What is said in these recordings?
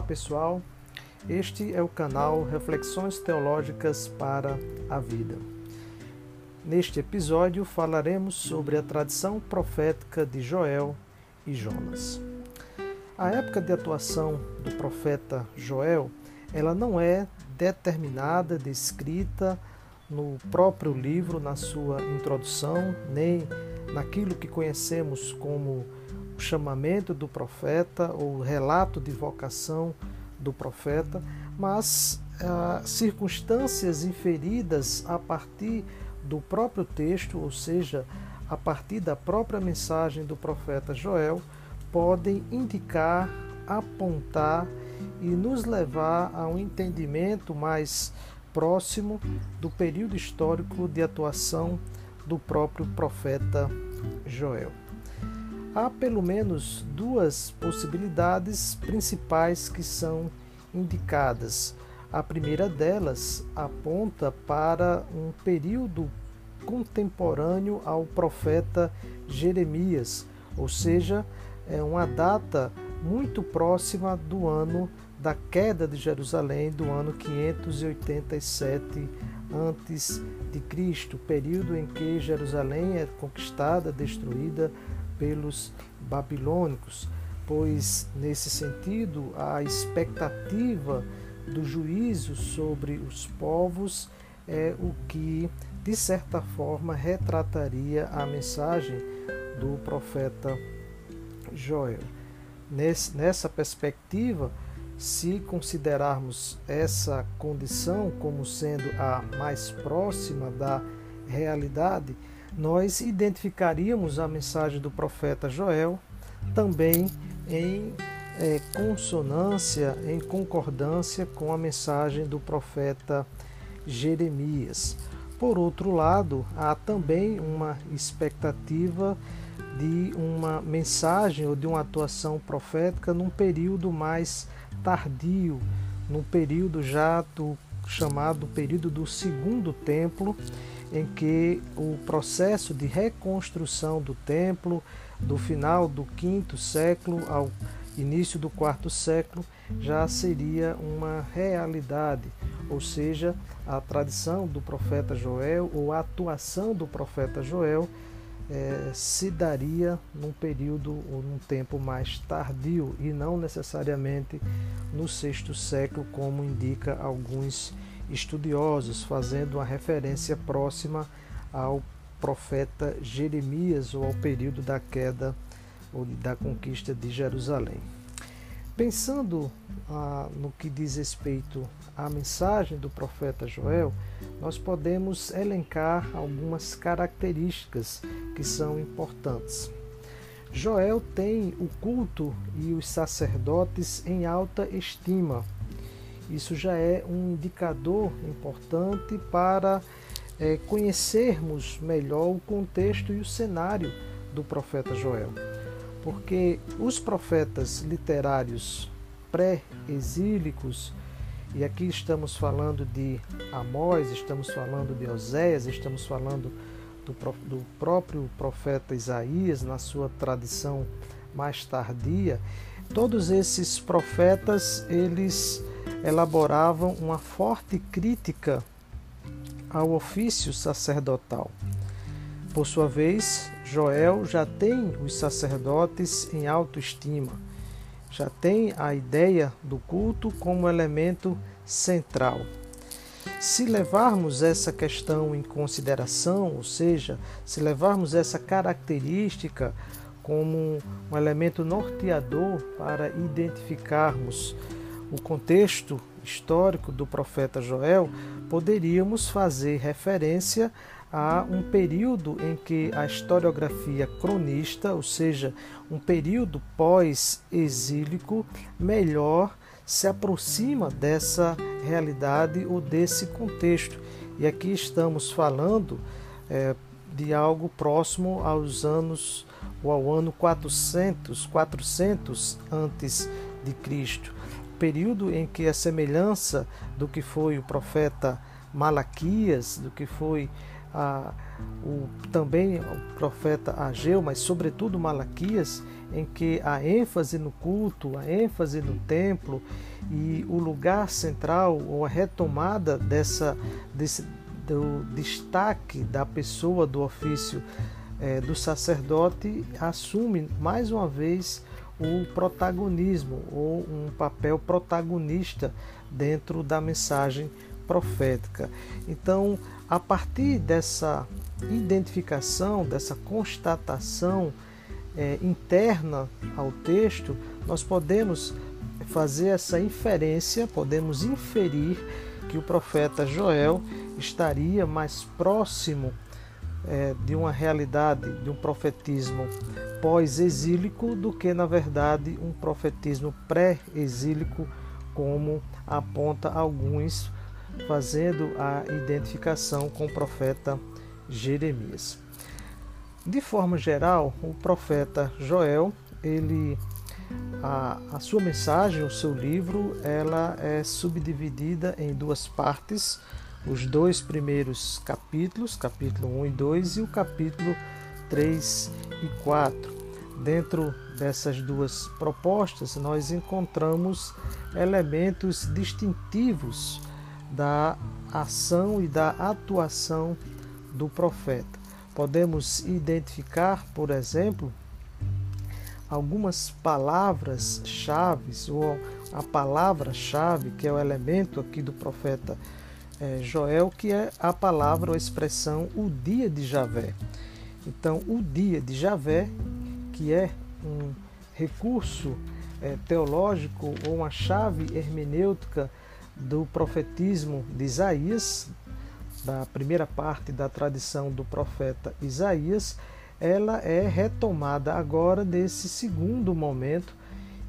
Olá pessoal, este é o canal Reflexões Teológicas para a Vida. Neste episódio falaremos sobre a tradição profética de Joel e Jonas. A época de atuação do profeta Joel, ela não é determinada, descrita no próprio livro, na sua introdução, nem naquilo que conhecemos como o chamamento do profeta ou o relato de vocação do profeta, mas ah, circunstâncias inferidas a partir do próprio texto, ou seja, a partir da própria mensagem do profeta Joel, podem indicar, apontar e nos levar a um entendimento mais próximo do período histórico de atuação do próprio profeta Joel. Há pelo menos duas possibilidades principais que são indicadas. A primeira delas aponta para um período contemporâneo ao profeta Jeremias, ou seja, é uma data muito próxima do ano da queda de Jerusalém, do ano 587 antes de Cristo, período em que Jerusalém é conquistada, destruída pelos babilônicos, pois, nesse sentido, a expectativa do juízo sobre os povos é o que, de certa forma, retrataria a mensagem do profeta Joel. nessa perspectiva, se considerarmos essa condição como sendo a mais próxima da realidade, nós identificaríamos a mensagem do profeta Joel também em é, consonância, em concordância com a mensagem do profeta Jeremias. Por outro lado, há também uma expectativa de uma mensagem ou de uma atuação profética num período mais tardio, num período já do chamado período do segundo templo, em que o processo de reconstrução do templo, do final do quinto século ao início do quarto século, já seria uma realidade, ou seja, a tradição do profeta Joel ou a atuação do profeta Joel é, se daria num período ou num tempo mais tardio e não necessariamente no sexto século, como indica alguns estudiosos, fazendo uma referência próxima ao profeta Jeremias ou ao período da queda ou da conquista de Jerusalém. Pensando ah, no que diz respeito à mensagem do profeta Joel, nós podemos elencar algumas características que são importantes. Joel tem o culto e os sacerdotes em alta estima isso já é um indicador importante para é, conhecermos melhor o contexto e o cenário do profeta Joel. Porque os profetas literários pré-exílicos, e aqui estamos falando de Amós, estamos falando de Oséias, estamos falando do, do próprio profeta Isaías, na sua tradição mais tardia, todos esses profetas, eles elaboravam uma forte crítica ao ofício sacerdotal. Por sua vez, Joel já tem os sacerdotes em autoestima, já tem a ideia do culto como elemento central. Se levarmos essa questão em consideração, ou seja, se levarmos essa característica como um elemento norteador para identificarmos o contexto histórico do profeta Joel, poderíamos fazer referência a um período em que a historiografia cronista, ou seja, um período pós-exílico, melhor se aproxima dessa realidade ou desse contexto. E aqui estamos falando é, de algo próximo aos anos ou ao ano 400, 400 antes de Cristo período em que a semelhança do que foi o profeta Malaquias, do que foi a, o, também o profeta Ageu, mas sobretudo Malaquias, em que a ênfase no culto, a ênfase no templo e o lugar central ou a retomada dessa, desse, do destaque da pessoa do ofício é, do sacerdote assume mais uma vez o protagonismo ou um papel protagonista dentro da mensagem profética. Então, a partir dessa identificação, dessa constatação é, interna ao texto, nós podemos fazer essa inferência, podemos inferir que o profeta Joel estaria mais próximo é, de uma realidade, de um profetismo pós-exílico, do que, na verdade, um profetismo pré-exílico, como aponta alguns, fazendo a identificação com o profeta Jeremias. De forma geral, o profeta Joel, ele a, a sua mensagem, o seu livro, ela é subdividida em duas partes os dois primeiros capítulos, capítulo 1 e 2 e o capítulo 3 e 4. Dentro dessas duas propostas, nós encontramos elementos distintivos da ação e da atuação do profeta. Podemos identificar, por exemplo, algumas palavras-chave, ou a palavra-chave, que é o elemento aqui do profeta é, Joel, que é a palavra ou a expressão o dia de Javé. Então, o dia de Javé, que é um recurso é, teológico ou uma chave hermenêutica do profetismo de Isaías, da primeira parte da tradição do profeta Isaías, ela é retomada agora desse segundo momento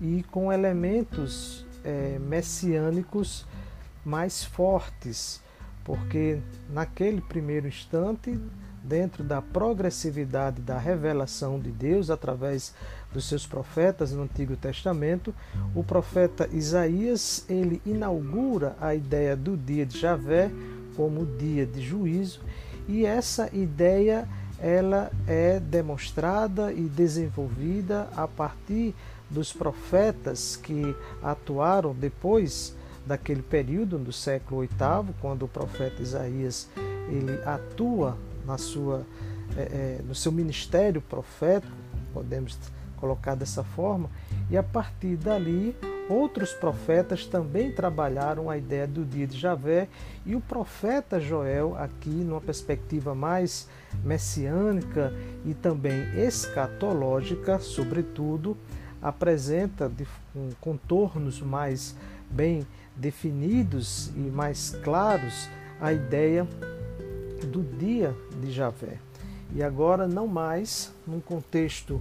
e com elementos é, messiânicos mais fortes, porque naquele primeiro instante, dentro da progressividade da revelação de Deus através dos seus profetas no Antigo Testamento, o profeta Isaías, ele inaugura a ideia do dia de Javé como dia de juízo, e essa ideia ela é demonstrada e desenvolvida a partir dos profetas que atuaram depois daquele período do século VIII, quando o profeta Isaías ele atua na sua, é, é, no seu ministério profético, podemos colocar dessa forma, e a partir dali outros profetas também trabalharam a ideia do dia de Javé e o profeta Joel, aqui numa perspectiva mais messiânica e também escatológica, sobretudo, apresenta de, com contornos mais bem definidos e mais claros a ideia do dia de Javé. E agora, não mais num contexto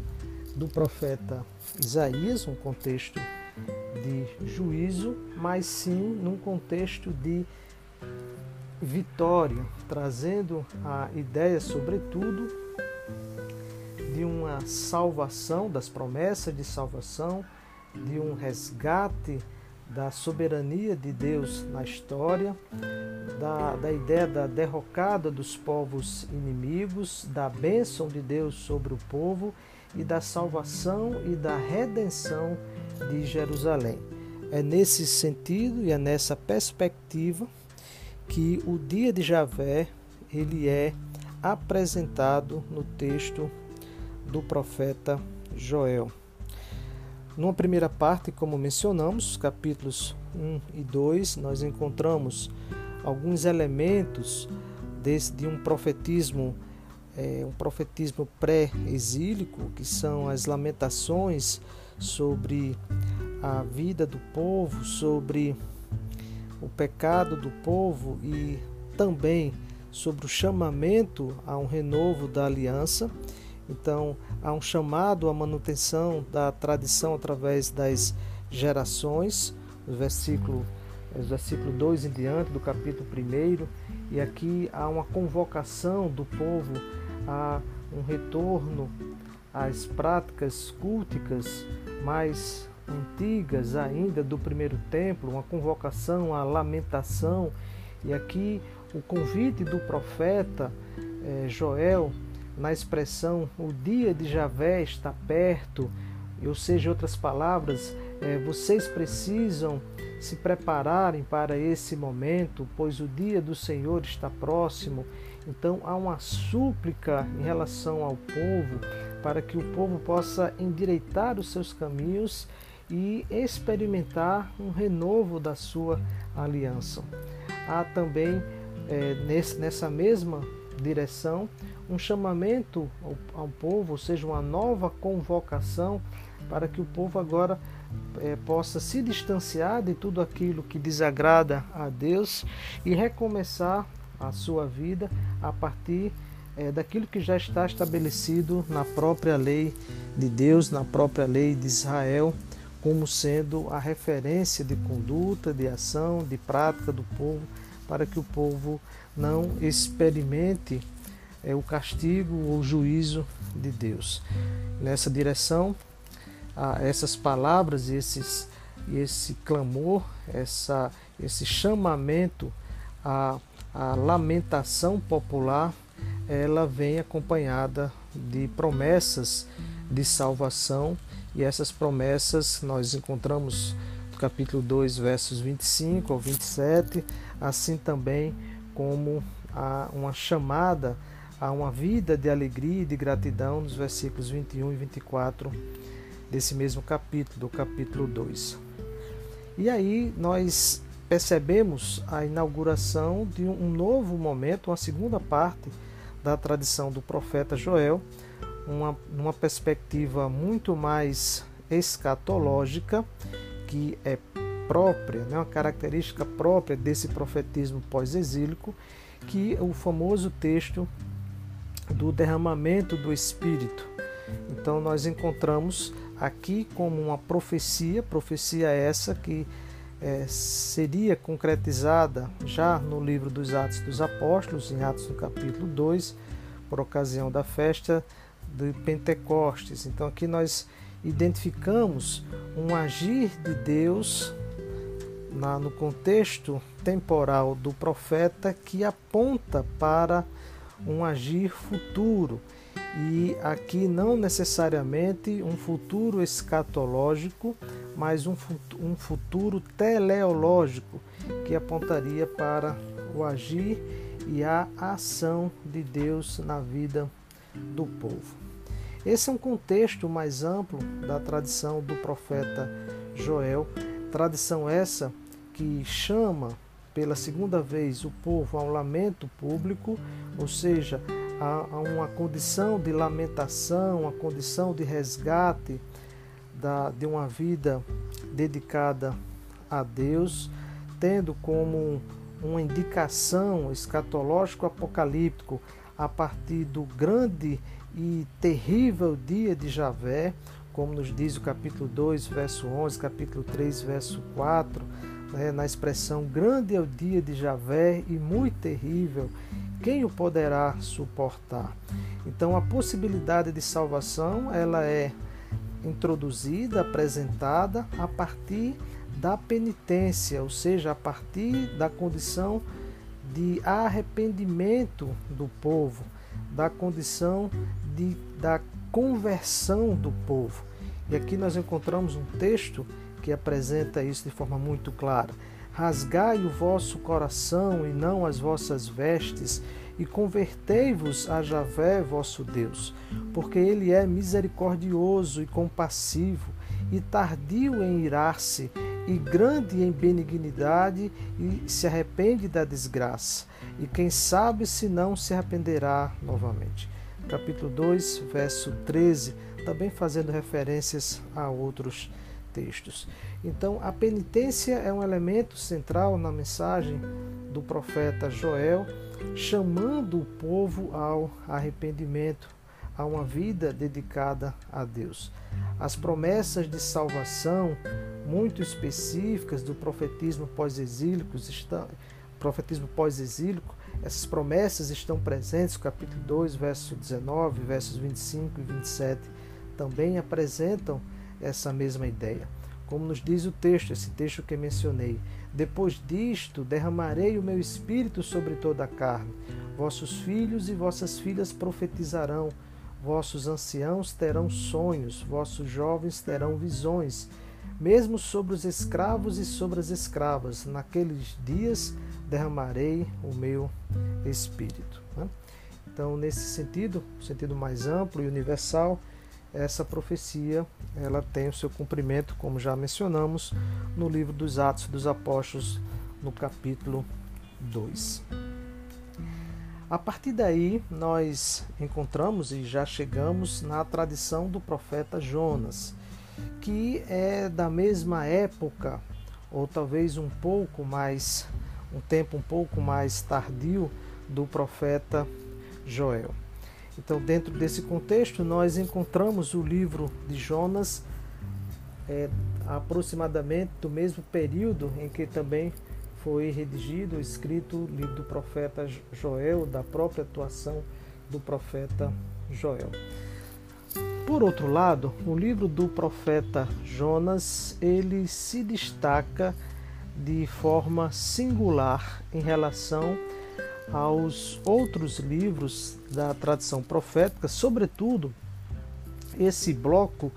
do profeta Isaías, um contexto de juízo, mas sim num contexto de vitória, trazendo a ideia, sobretudo, de uma salvação, das promessas de salvação, de um resgate da soberania de Deus na história, da, da ideia da derrocada dos povos inimigos, da bênção de Deus sobre o povo e da salvação e da redenção de Jerusalém. É nesse sentido e é nessa perspectiva que o dia de Javé ele é apresentado no texto do profeta Joel. Numa primeira parte, como mencionamos, capítulos 1 e 2, nós encontramos alguns elementos desse, de um profetismo, é, um profetismo pré-exílico, que são as lamentações sobre a vida do povo, sobre o pecado do povo e também sobre o chamamento a um renovo da aliança. Então, há um chamado à manutenção da tradição através das gerações, o versículo, versículo 2 em diante do capítulo 1, e aqui há uma convocação do povo a um retorno às práticas culticas mais antigas ainda do primeiro templo, uma convocação à lamentação, e aqui o convite do profeta é, Joel na expressão o dia de Javé está perto, ou seja, em outras palavras, é, vocês precisam se prepararem para esse momento, pois o dia do Senhor está próximo. Então há uma súplica em relação ao povo para que o povo possa endireitar os seus caminhos e experimentar um renovo da sua aliança. Há também é, nesse, nessa mesma direção um chamamento ao, ao povo, ou seja, uma nova convocação para que o povo agora é, possa se distanciar de tudo aquilo que desagrada a Deus e recomeçar a sua vida a partir é, daquilo que já está estabelecido na própria lei de Deus, na própria lei de Israel, como sendo a referência de conduta, de ação, de prática do povo, para que o povo não experimente é, o castigo ou juízo de Deus. Nessa direção, essas palavras e esses, esse clamor, essa, esse chamamento à, à lamentação popular, ela vem acompanhada de promessas de salvação e essas promessas nós encontramos no capítulo 2, versos 25 ao 27, assim também como uma chamada a uma vida de alegria e de gratidão nos versículos 21 e 24 desse mesmo capítulo, do capítulo 2. E aí nós percebemos a inauguração de um novo momento, uma segunda parte da tradição do profeta Joel, uma, uma perspectiva muito mais escatológica, que é própria, né, uma característica própria desse profetismo pós-exílico, que o famoso texto do derramamento do Espírito. Então nós encontramos aqui como uma profecia, profecia essa que é, seria concretizada já no livro dos Atos dos Apóstolos, em Atos no capítulo 2, por ocasião da festa de Pentecostes. Então aqui nós identificamos um agir de Deus na, no contexto temporal do profeta que aponta para um agir futuro e aqui não necessariamente um futuro escatológico, mas um, um futuro teleológico que apontaria para o agir e a ação de Deus na vida do povo. Esse é um contexto mais amplo da tradição do profeta Joel, tradição essa que chama pela segunda vez o povo a um lamento público, ou seja, a, a uma condição de lamentação, uma condição de resgate da, de uma vida dedicada a Deus, tendo como uma indicação escatológico apocalíptico a partir do grande e terrível dia de Javé, como nos diz o capítulo 2, verso 11, capítulo 3, verso 4, né, na expressão grande é o dia de Javé e muito terrível, quem o poderá suportar? Então a possibilidade de salvação ela é introduzida, apresentada a partir da penitência, ou seja, a partir da condição de arrependimento do povo, da condição de, da conversão do povo. E aqui nós encontramos um texto que apresenta isso de forma muito clara. Rasgai o vosso coração e não as vossas vestes, e convertei-vos a Javé, vosso Deus, porque ele é misericordioso e compassivo, e tardio em irar-se, e grande em benignidade, e se arrepende da desgraça. E quem sabe se não se arrependerá novamente. Capítulo 2, verso 13, também fazendo referências a outros textos. Então, a penitência é um elemento central na mensagem do profeta Joel, chamando o povo ao arrependimento, a uma vida dedicada a Deus. As promessas de salvação muito específicas do profetismo pós-exílico profetismo pós-exílico, essas promessas estão presentes, capítulo 2, verso 19, versos 25 e 27 também apresentam essa mesma ideia. Como nos diz o texto, esse texto que mencionei, Depois disto, derramarei o meu espírito sobre toda a carne. Vossos filhos e vossas filhas profetizarão, vossos anciãos terão sonhos, vossos jovens terão visões, mesmo sobre os escravos e sobre as escravas. Naqueles dias derramarei o meu espírito. Né? Então, nesse sentido, sentido mais amplo e universal, essa profecia ela tem o seu cumprimento, como já mencionamos, no livro dos Atos dos Apóstolos, no capítulo 2. A partir daí, nós encontramos e já chegamos na tradição do profeta Jonas, que é da mesma época, ou talvez um pouco mais, um tempo um pouco mais tardio do profeta Joel. Então, dentro desse contexto, nós encontramos o livro de Jonas é, aproximadamente do mesmo período em que também foi redigido, escrito o livro do profeta Joel, da própria atuação do profeta Joel. Por outro lado, o livro do profeta Jonas, ele se destaca de forma singular em relação aos outros livros da tradição profética, sobretudo esse bloco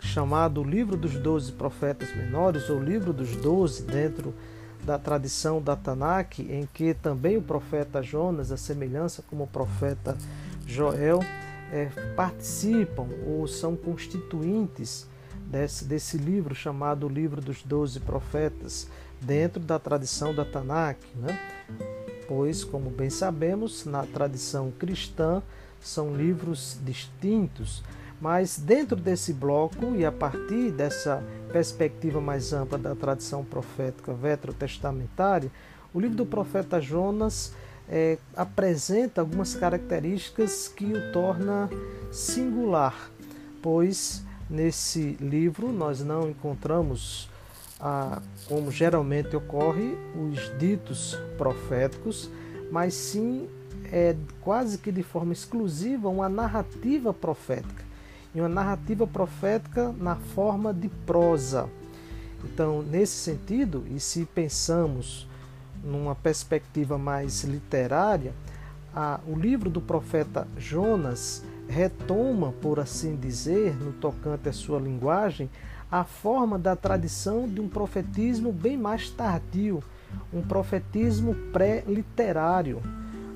chamado Livro dos Doze Profetas Menores, ou Livro dos Doze, dentro da tradição da Tanakh, em que também o profeta Jonas, a semelhança como o profeta Joel, é, participam ou são constituintes desse, desse livro chamado Livro dos Doze Profetas, dentro da tradição da Tanakh. Né? Pois, como bem sabemos, na tradição cristã são livros distintos, mas dentro desse bloco e a partir dessa perspectiva mais ampla da tradição profética veterotestamentária, o livro do profeta Jonas é, apresenta algumas características que o torna singular, pois nesse livro nós não encontramos a, como geralmente ocorre, os ditos proféticos, mas sim é quase que de forma exclusiva uma narrativa profética. E uma narrativa profética na forma de prosa. Então, nesse sentido, e se pensamos numa perspectiva mais literária, a, o livro do profeta Jonas retoma, por assim dizer, no tocante à sua linguagem, a forma da tradição de um profetismo bem mais tardio, um profetismo pré-literário,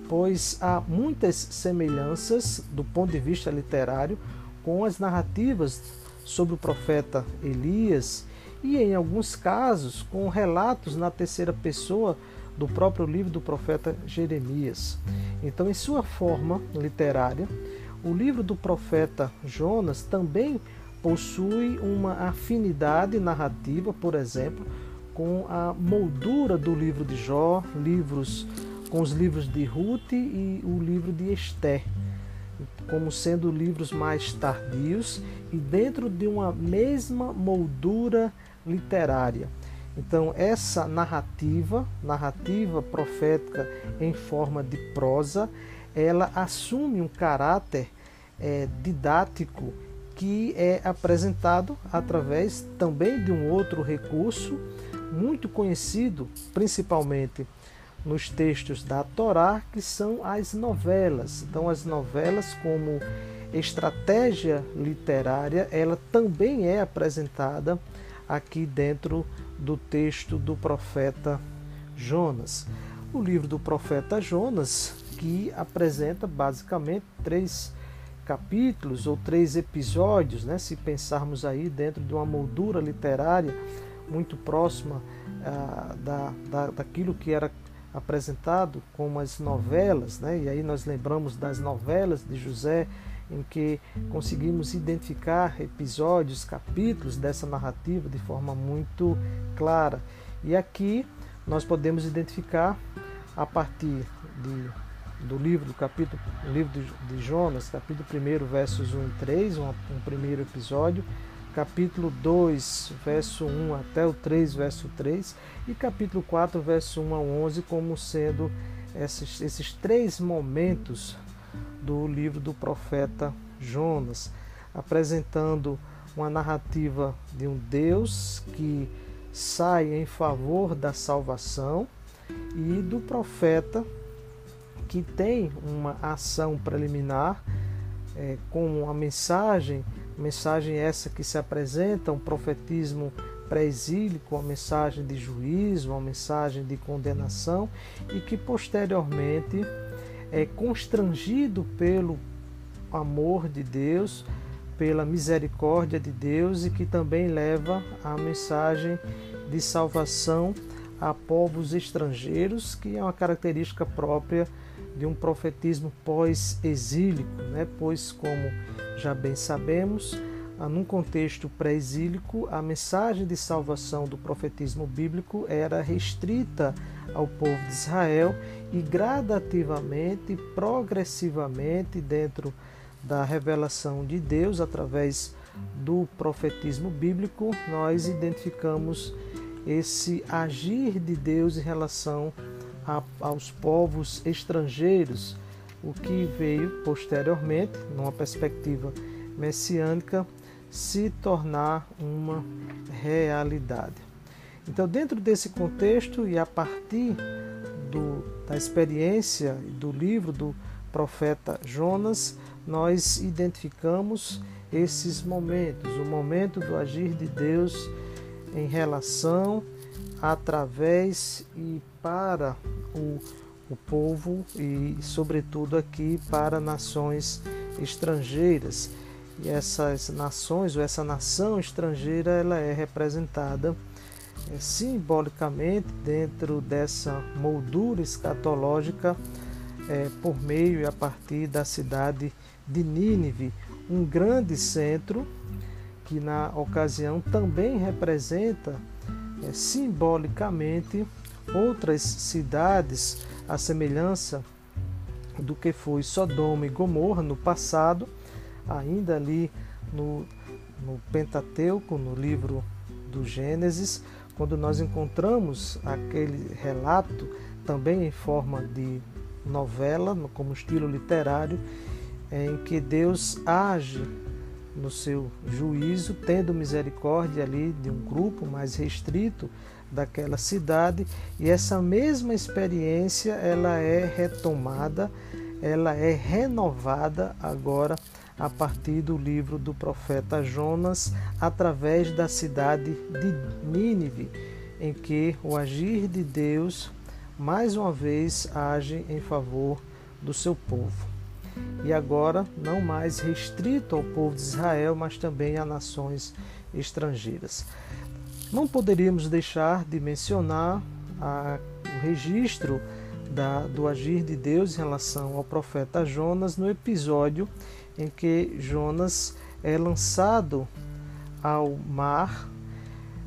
pois há muitas semelhanças do ponto de vista literário com as narrativas sobre o profeta Elias e, em alguns casos, com relatos na terceira pessoa do próprio livro do profeta Jeremias. Então, em sua forma literária, o livro do profeta Jonas também possui uma afinidade narrativa, por exemplo, com a moldura do livro de Jó, livros com os livros de Ruth e o livro de Esther, como sendo livros mais tardios e dentro de uma mesma moldura literária. Então, essa narrativa, narrativa profética em forma de prosa, ela assume um caráter é, didático que é apresentado através também de um outro recurso muito conhecido, principalmente nos textos da Torá, que são as novelas. Então, as novelas, como estratégia literária, ela também é apresentada aqui dentro do texto do profeta Jonas. O livro do profeta Jonas, que apresenta basicamente três capítulos ou três episódios, né, se pensarmos aí dentro de uma moldura literária muito próxima ah, da, da, daquilo que era apresentado como as novelas, né, e aí nós lembramos das novelas de José, em que conseguimos identificar episódios, capítulos dessa narrativa de forma muito clara. E aqui nós podemos identificar a partir de do livro, do capítulo, livro de Jonas, capítulo 1, versos 1 e 3, um, um primeiro episódio, capítulo 2, verso 1 até o 3, verso 3, e capítulo 4, verso 1 a 11, como sendo esses, esses três momentos do livro do profeta Jonas, apresentando uma narrativa de um Deus que sai em favor da salvação e do profeta que tem uma ação preliminar é, com uma mensagem, mensagem essa que se apresenta, um profetismo pré-exílico, uma mensagem de juízo, uma mensagem de condenação e que posteriormente é constrangido pelo amor de Deus, pela misericórdia de Deus e que também leva a mensagem de salvação a povos estrangeiros, que é uma característica própria de um profetismo pós-exílico, né? pois, como já bem sabemos, num contexto pré-exílico, a mensagem de salvação do profetismo bíblico era restrita ao povo de Israel e gradativamente, progressivamente, dentro da revelação de Deus através do profetismo bíblico, nós identificamos esse agir de Deus em relação a, aos povos estrangeiros, o que veio posteriormente, numa perspectiva messiânica, se tornar uma realidade. Então, dentro desse contexto e a partir do, da experiência do livro do profeta Jonas, nós identificamos esses momentos, o momento do agir de Deus em relação, através e para o, o povo e, sobretudo, aqui para nações estrangeiras. E essas nações, ou essa nação estrangeira, ela é representada é, simbolicamente dentro dessa moldura escatológica é, por meio e a partir da cidade de Nínive, um grande centro que na ocasião também representa é, simbolicamente outras cidades, à semelhança do que foi Sodoma e Gomorra no passado, ainda ali no, no Pentateuco, no livro do Gênesis, quando nós encontramos aquele relato também em forma de novela, como estilo literário, em que Deus age no seu juízo, tendo misericórdia ali de um grupo mais restrito daquela cidade, e essa mesma experiência ela é retomada, ela é renovada agora a partir do livro do profeta Jonas, através da cidade de Nínive, em que o agir de Deus mais uma vez age em favor do seu povo e agora não mais restrito ao povo de Israel, mas também a nações estrangeiras. Não poderíamos deixar de mencionar a, o registro da, do agir de Deus em relação ao profeta Jonas no episódio em que Jonas é lançado ao mar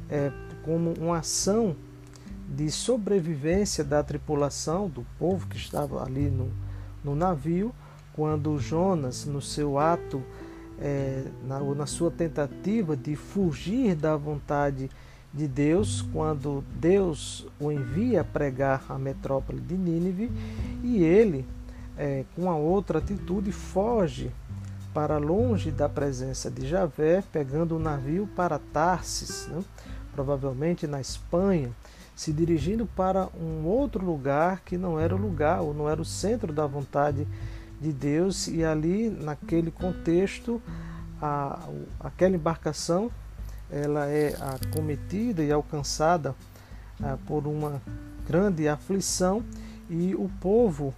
é, como uma ação de sobrevivência da tripulação, do povo que estava ali no, no navio, quando Jonas, no seu ato, é, na, ou na sua tentativa de fugir da vontade de Deus, quando Deus o envia a pregar a metrópole de Nínive, e ele, é, com a outra atitude, foge para longe da presença de Javé, pegando o navio para Tarsis, né? provavelmente na Espanha, se dirigindo para um outro lugar que não era o lugar, ou não era o centro da vontade de de Deus e ali naquele contexto a, aquela embarcação ela é acometida e alcançada a, por uma grande aflição e o povo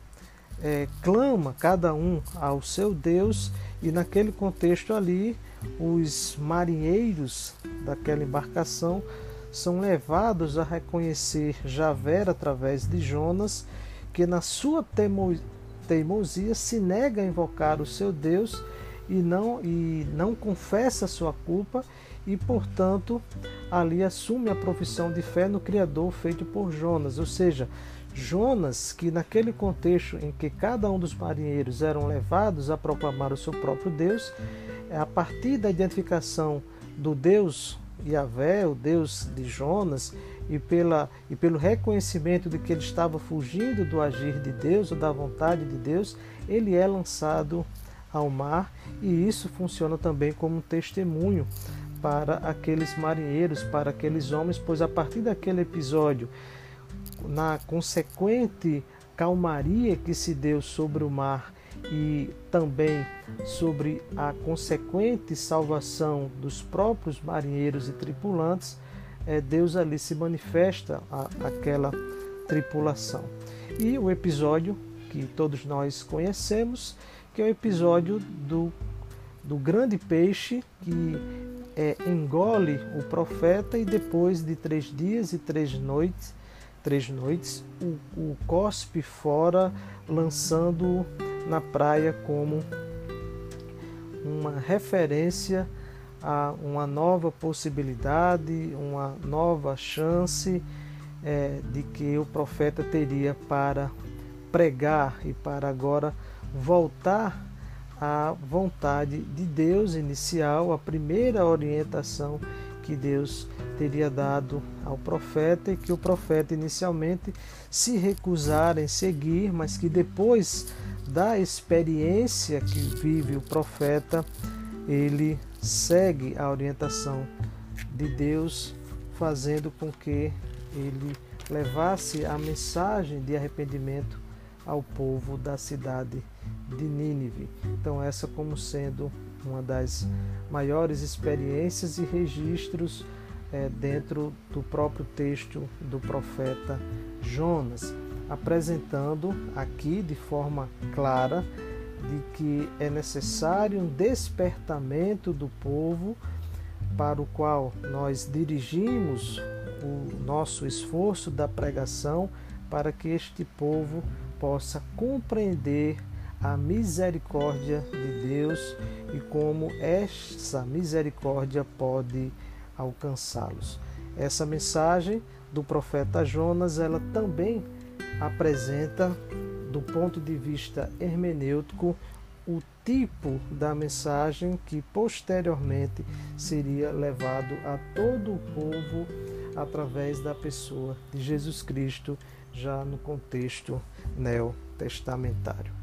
é, clama cada um ao seu Deus e naquele contexto ali os marinheiros daquela embarcação são levados a reconhecer Javé através de Jonas que na sua teimosia se nega a invocar o seu Deus e não, e não confessa sua culpa e, portanto, ali assume a profissão de fé no Criador feito por Jonas. Ou seja, Jonas, que naquele contexto em que cada um dos marinheiros eram levados a proclamar o seu próprio Deus, a partir da identificação do Deus Yahvé, o Deus de Jonas, e, pela, e pelo reconhecimento de que ele estava fugindo do agir de Deus ou da vontade de Deus, ele é lançado ao mar e isso funciona também como um testemunho para aqueles marinheiros, para aqueles homens, pois a partir daquele episódio, na consequente calmaria que se deu sobre o mar e também sobre a consequente salvação dos próprios marinheiros e tripulantes, é, Deus ali se manifesta a, aquela tripulação. E o episódio que todos nós conhecemos, que é o episódio do, do grande peixe que é, engole o profeta e depois de três dias e três noites, três noites, o, o cospe fora, lançando na praia como uma referência a uma nova possibilidade, uma nova chance é, de que o profeta teria para pregar e para agora voltar à vontade de Deus inicial, a primeira orientação que Deus teria dado ao profeta e que o profeta inicialmente se recusara em seguir, mas que depois da experiência que vive o profeta, ele segue a orientação de Deus, fazendo com que ele levasse a mensagem de arrependimento ao povo da cidade de Nínive. Então, essa como sendo uma das maiores experiências e registros é, dentro do próprio texto do profeta Jonas, apresentando aqui de forma clara de que é necessário um despertamento do povo para o qual nós dirigimos o nosso esforço da pregação para que este povo possa compreender a misericórdia de Deus e como essa misericórdia pode alcançá-los. Essa mensagem do profeta Jonas, ela também apresenta do ponto de vista hermenêutico o tipo da mensagem que posteriormente seria levado a todo o povo através da pessoa de Jesus Cristo, já no contexto neotestamentário.